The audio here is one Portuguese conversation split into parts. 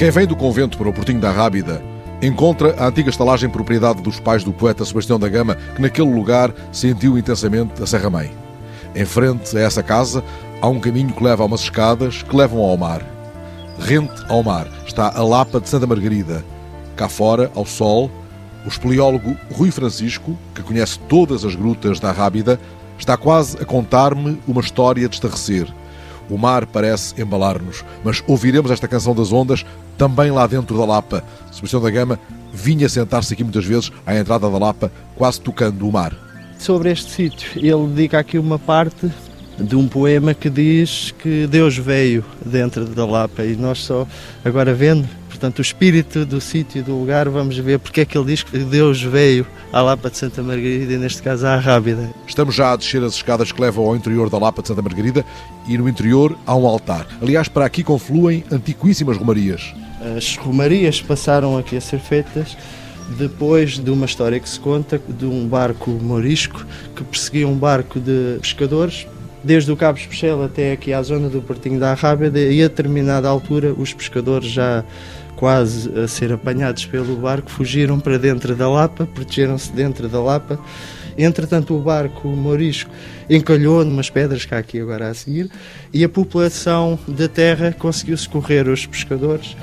Quem vem do convento para o Portinho da Rábida encontra a antiga estalagem propriedade dos pais do poeta Sebastião da Gama, que naquele lugar sentiu intensamente a Serra Mãe. Em frente a essa casa há um caminho que leva a umas escadas que levam ao mar. Rente ao mar está a Lapa de Santa Margarida. Cá fora, ao sol, o espeleólogo Rui Francisco, que conhece todas as grutas da Rábida, está quase a contar-me uma história de estarrecer. O mar parece embalar-nos, mas ouviremos esta canção das ondas também lá dentro da Lapa. Sebastião da Gama vinha sentar-se aqui muitas vezes à entrada da Lapa, quase tocando o mar. Sobre este sítio, ele dedica aqui uma parte de um poema que diz que Deus veio dentro da Lapa e nós só agora vendo Portanto, o espírito do sítio, do lugar, vamos ver porque é que ele diz que Deus veio à Lapa de Santa Margarida e, neste caso, à Rábida. Estamos já a descer as escadas que levam ao interior da Lapa de Santa Margarida e no interior há um altar. Aliás, para aqui confluem antiquíssimas romarias. As romarias passaram aqui a ser feitas depois de uma história que se conta de um barco morisco que perseguia um barco de pescadores desde o Cabo Especial até aqui à zona do Portinho da Rábida e a determinada altura os pescadores já quase a ser apanhados pelo barco, fugiram para dentro da Lapa, protegeram-se dentro da Lapa. Entretanto, o barco morisco encalhou numas pedras que há aqui agora a seguir e a população da terra conseguiu socorrer os pescadores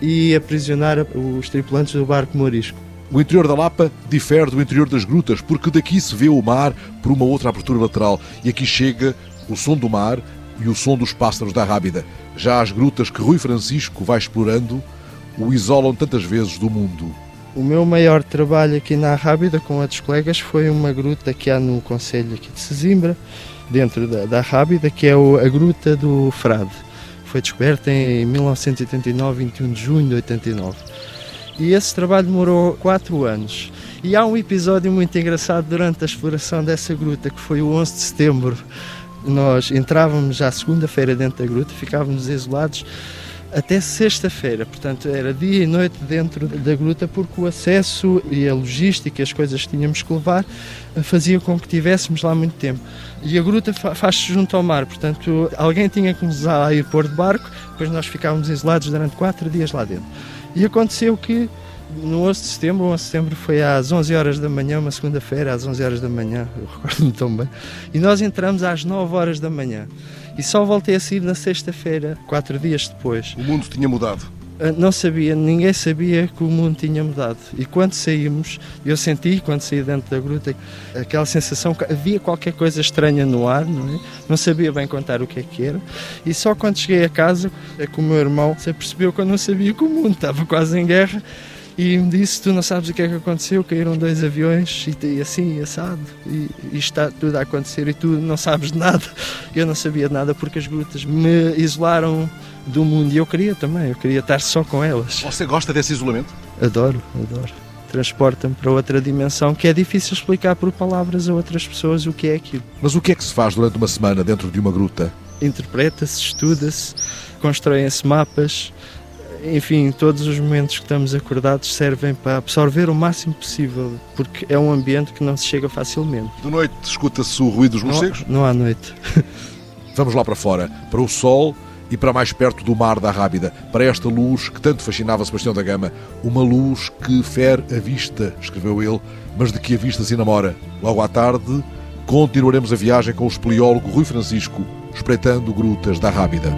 e aprisionar os tripulantes do barco morisco. O interior da Lapa difere do interior das grutas, porque daqui se vê o mar por uma outra abertura lateral e aqui chega o som do mar e o som dos pássaros da Rábida. Já as grutas que Rui Francisco vai explorando o isolam tantas vezes do mundo? O meu maior trabalho aqui na Rábida com outros colegas foi uma gruta que há no Conselho aqui de Sesimbra, dentro da, da Rábida, que é a Gruta do Frade. Foi descoberta em 1989, 21 de junho de 89. E esse trabalho demorou quatro anos. E há um episódio muito engraçado durante a exploração dessa gruta, que foi o 11 de setembro. Nós entrávamos já segunda-feira dentro da gruta, ficávamos isolados até sexta-feira. Portanto, era dia e noite dentro da gruta, porque o acesso e a logística, as coisas que tínhamos que levar, fazia com que tivéssemos lá muito tempo. E a gruta faz-se junto ao mar, portanto, alguém tinha que nos ir pôr de barco, depois nós ficávamos isolados durante quatro dias lá dentro. E aconteceu que no 11 de setembro, 11 de setembro foi às 11 horas da manhã, uma segunda-feira, às 11 horas da manhã, eu recordo-me tão bem, e nós entramos às 9 horas da manhã. E só voltei a sair na sexta-feira, quatro dias depois. O mundo tinha mudado? Ah, não sabia, ninguém sabia que o mundo tinha mudado. E quando saímos, eu senti, quando saí dentro da gruta, aquela sensação que havia qualquer coisa estranha no ar, não é? Não sabia bem contar o que é que era. E só quando cheguei a casa é que o meu irmão se apercebeu que eu não sabia que o mundo estava quase em guerra e me disse: Tu não sabes o que é que aconteceu, caíram dois aviões e, e assim, assado, e, e, está tudo a acontecer e tu não sabes de nada. Eu não sabia de nada porque as grutas me isolaram do mundo e eu queria também, eu queria estar só com elas. Você gosta desse isolamento? Adoro, adoro. Transporta-me para outra dimensão que é difícil explicar por palavras a outras pessoas o que é aquilo. Mas o que é que se faz durante uma semana dentro de uma gruta? Interpreta-se, estuda-se, constroem-se mapas, enfim, todos os momentos que estamos acordados servem para absorver o máximo possível, porque é um ambiente que não se chega facilmente. De noite escuta-se o ruído dos morcegos? Não, não há noite. Vamos lá para fora, para o sol e para mais perto do mar da Rábida, para esta luz que tanto fascinava Sebastião da Gama. Uma luz que fere a vista, escreveu ele, mas de que a vista se enamora. Logo à tarde, continuaremos a viagem com o espeleólogo Rui Francisco, espreitando grutas da Rábida.